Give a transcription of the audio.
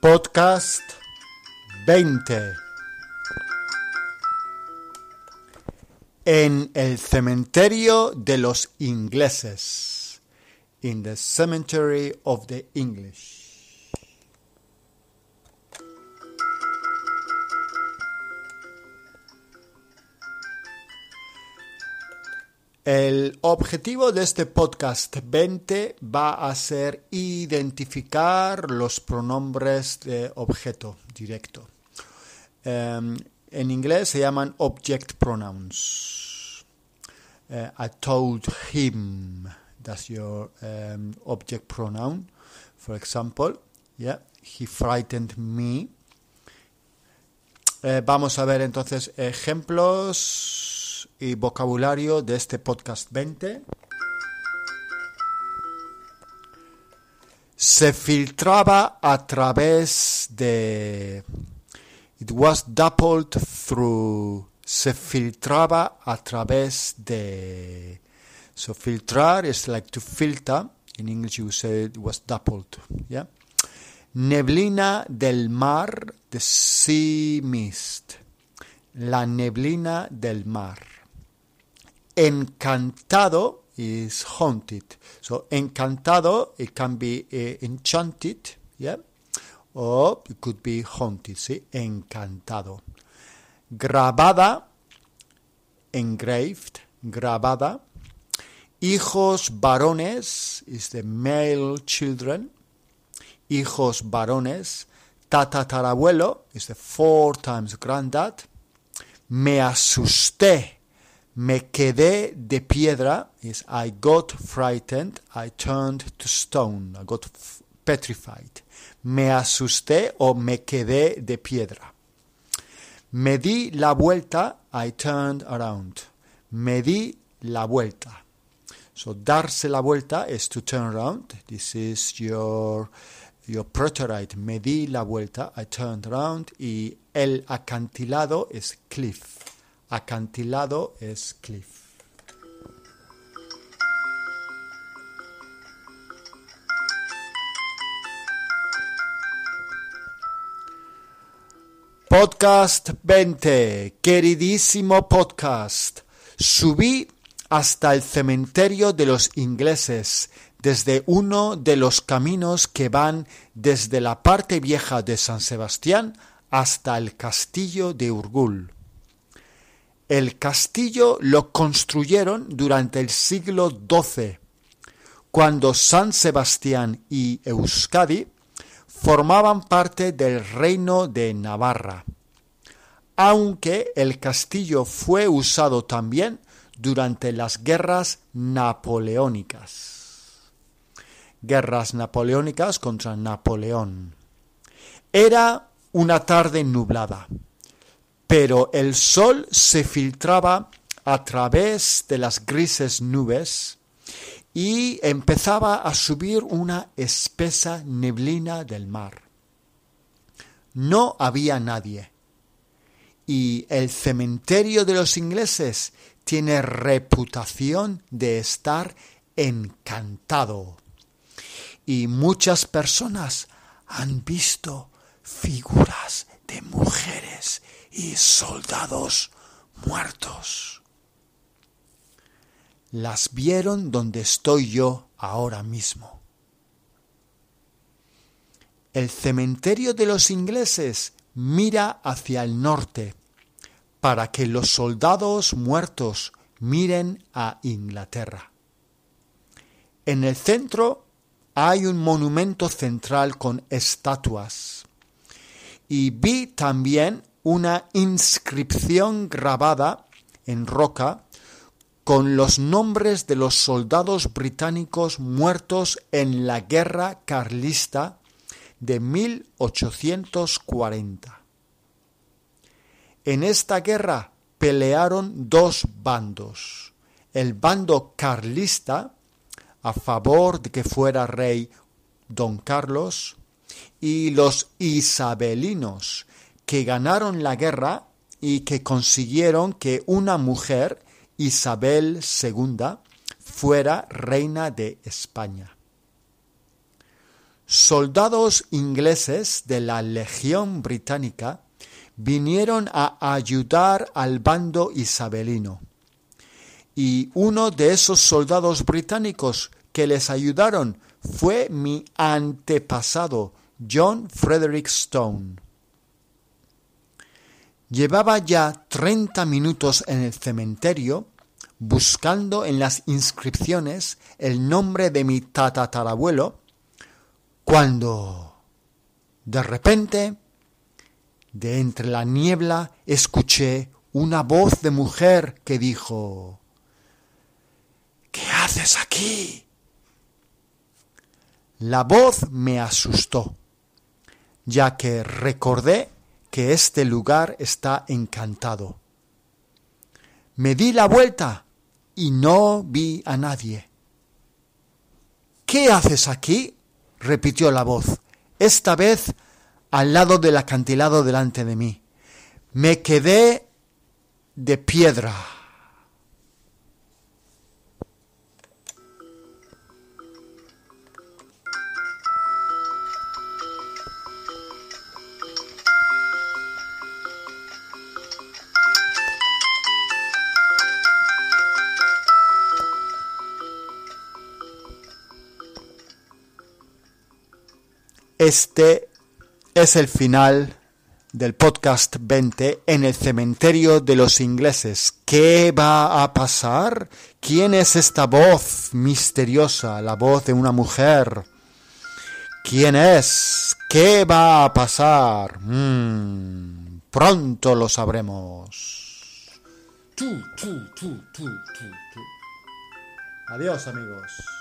Podcast 20. En el cementerio de los ingleses. In the cemetery of the English. El objetivo de este podcast 20 va a ser identificar los pronombres de objeto directo. Em, en inglés se llaman object pronouns. Eh, I told him, that's your um, object pronoun. For example, yeah, he frightened me. Eh, vamos a ver entonces ejemplos y vocabulario de este podcast 20. Se filtraba a través de... It was doubled through... Se filtraba a través de... So filtrar is like to filter. In English you say it was doubled. Yeah. Neblina del mar, the sea mist. La neblina del mar. Encantado is haunted. So encantado, it can be uh, enchanted, yeah, or it could be haunted. See, encantado. Grabada, engraved, grabada. Hijos varones is the male children. Hijos varones. Tatatarabuelo is the four times granddad. Me asusté. Me quedé de piedra is I got frightened. I turned to stone. I got petrified. Me asusté o me quedé de piedra. Me di la vuelta. I turned around. Me di la vuelta. So darse la vuelta is to turn around. This is your your protorite. Me di la vuelta. I turned around. Y el acantilado es cliff. Acantilado es cliff. Podcast 20, queridísimo podcast. Subí hasta el cementerio de los ingleses desde uno de los caminos que van desde la parte vieja de San Sebastián hasta el castillo de Urgul. El castillo lo construyeron durante el siglo XII, cuando San Sebastián y Euskadi formaban parte del reino de Navarra, aunque el castillo fue usado también durante las guerras napoleónicas. Guerras napoleónicas contra Napoleón. Era una tarde nublada, pero el sol se filtraba a través de las grises nubes y empezaba a subir una espesa neblina del mar. No había nadie, y el cementerio de los ingleses tiene reputación de estar encantado. Y muchas personas han visto figuras de mujeres y soldados muertos. Las vieron donde estoy yo ahora mismo. El cementerio de los ingleses mira hacia el norte para que los soldados muertos miren a Inglaterra. En el centro hay un monumento central con estatuas y vi también una inscripción grabada en roca con los nombres de los soldados británicos muertos en la guerra carlista de 1840. En esta guerra pelearon dos bandos. El bando carlista, a favor de que fuera rey don Carlos, y los isabelinos, que ganaron la guerra y que consiguieron que una mujer, Isabel II, fuera reina de España. Soldados ingleses de la Legión Británica vinieron a ayudar al bando isabelino. Y uno de esos soldados británicos que les ayudaron fue mi antepasado, John Frederick Stone. Llevaba ya treinta minutos en el cementerio buscando en las inscripciones el nombre de mi tatarabuelo, cuando de repente, de entre la niebla, escuché una voz de mujer que dijo, ¿Qué haces aquí? La voz me asustó, ya que recordé que este lugar está encantado. Me di la vuelta y no vi a nadie. ¿Qué haces aquí? repitió la voz, esta vez al lado del acantilado delante de mí. Me quedé de piedra. Este es el final del podcast 20 en el cementerio de los ingleses. ¿Qué va a pasar? ¿Quién es esta voz misteriosa, la voz de una mujer? ¿Quién es? ¿Qué va a pasar? Mm, pronto lo sabremos. Adiós amigos.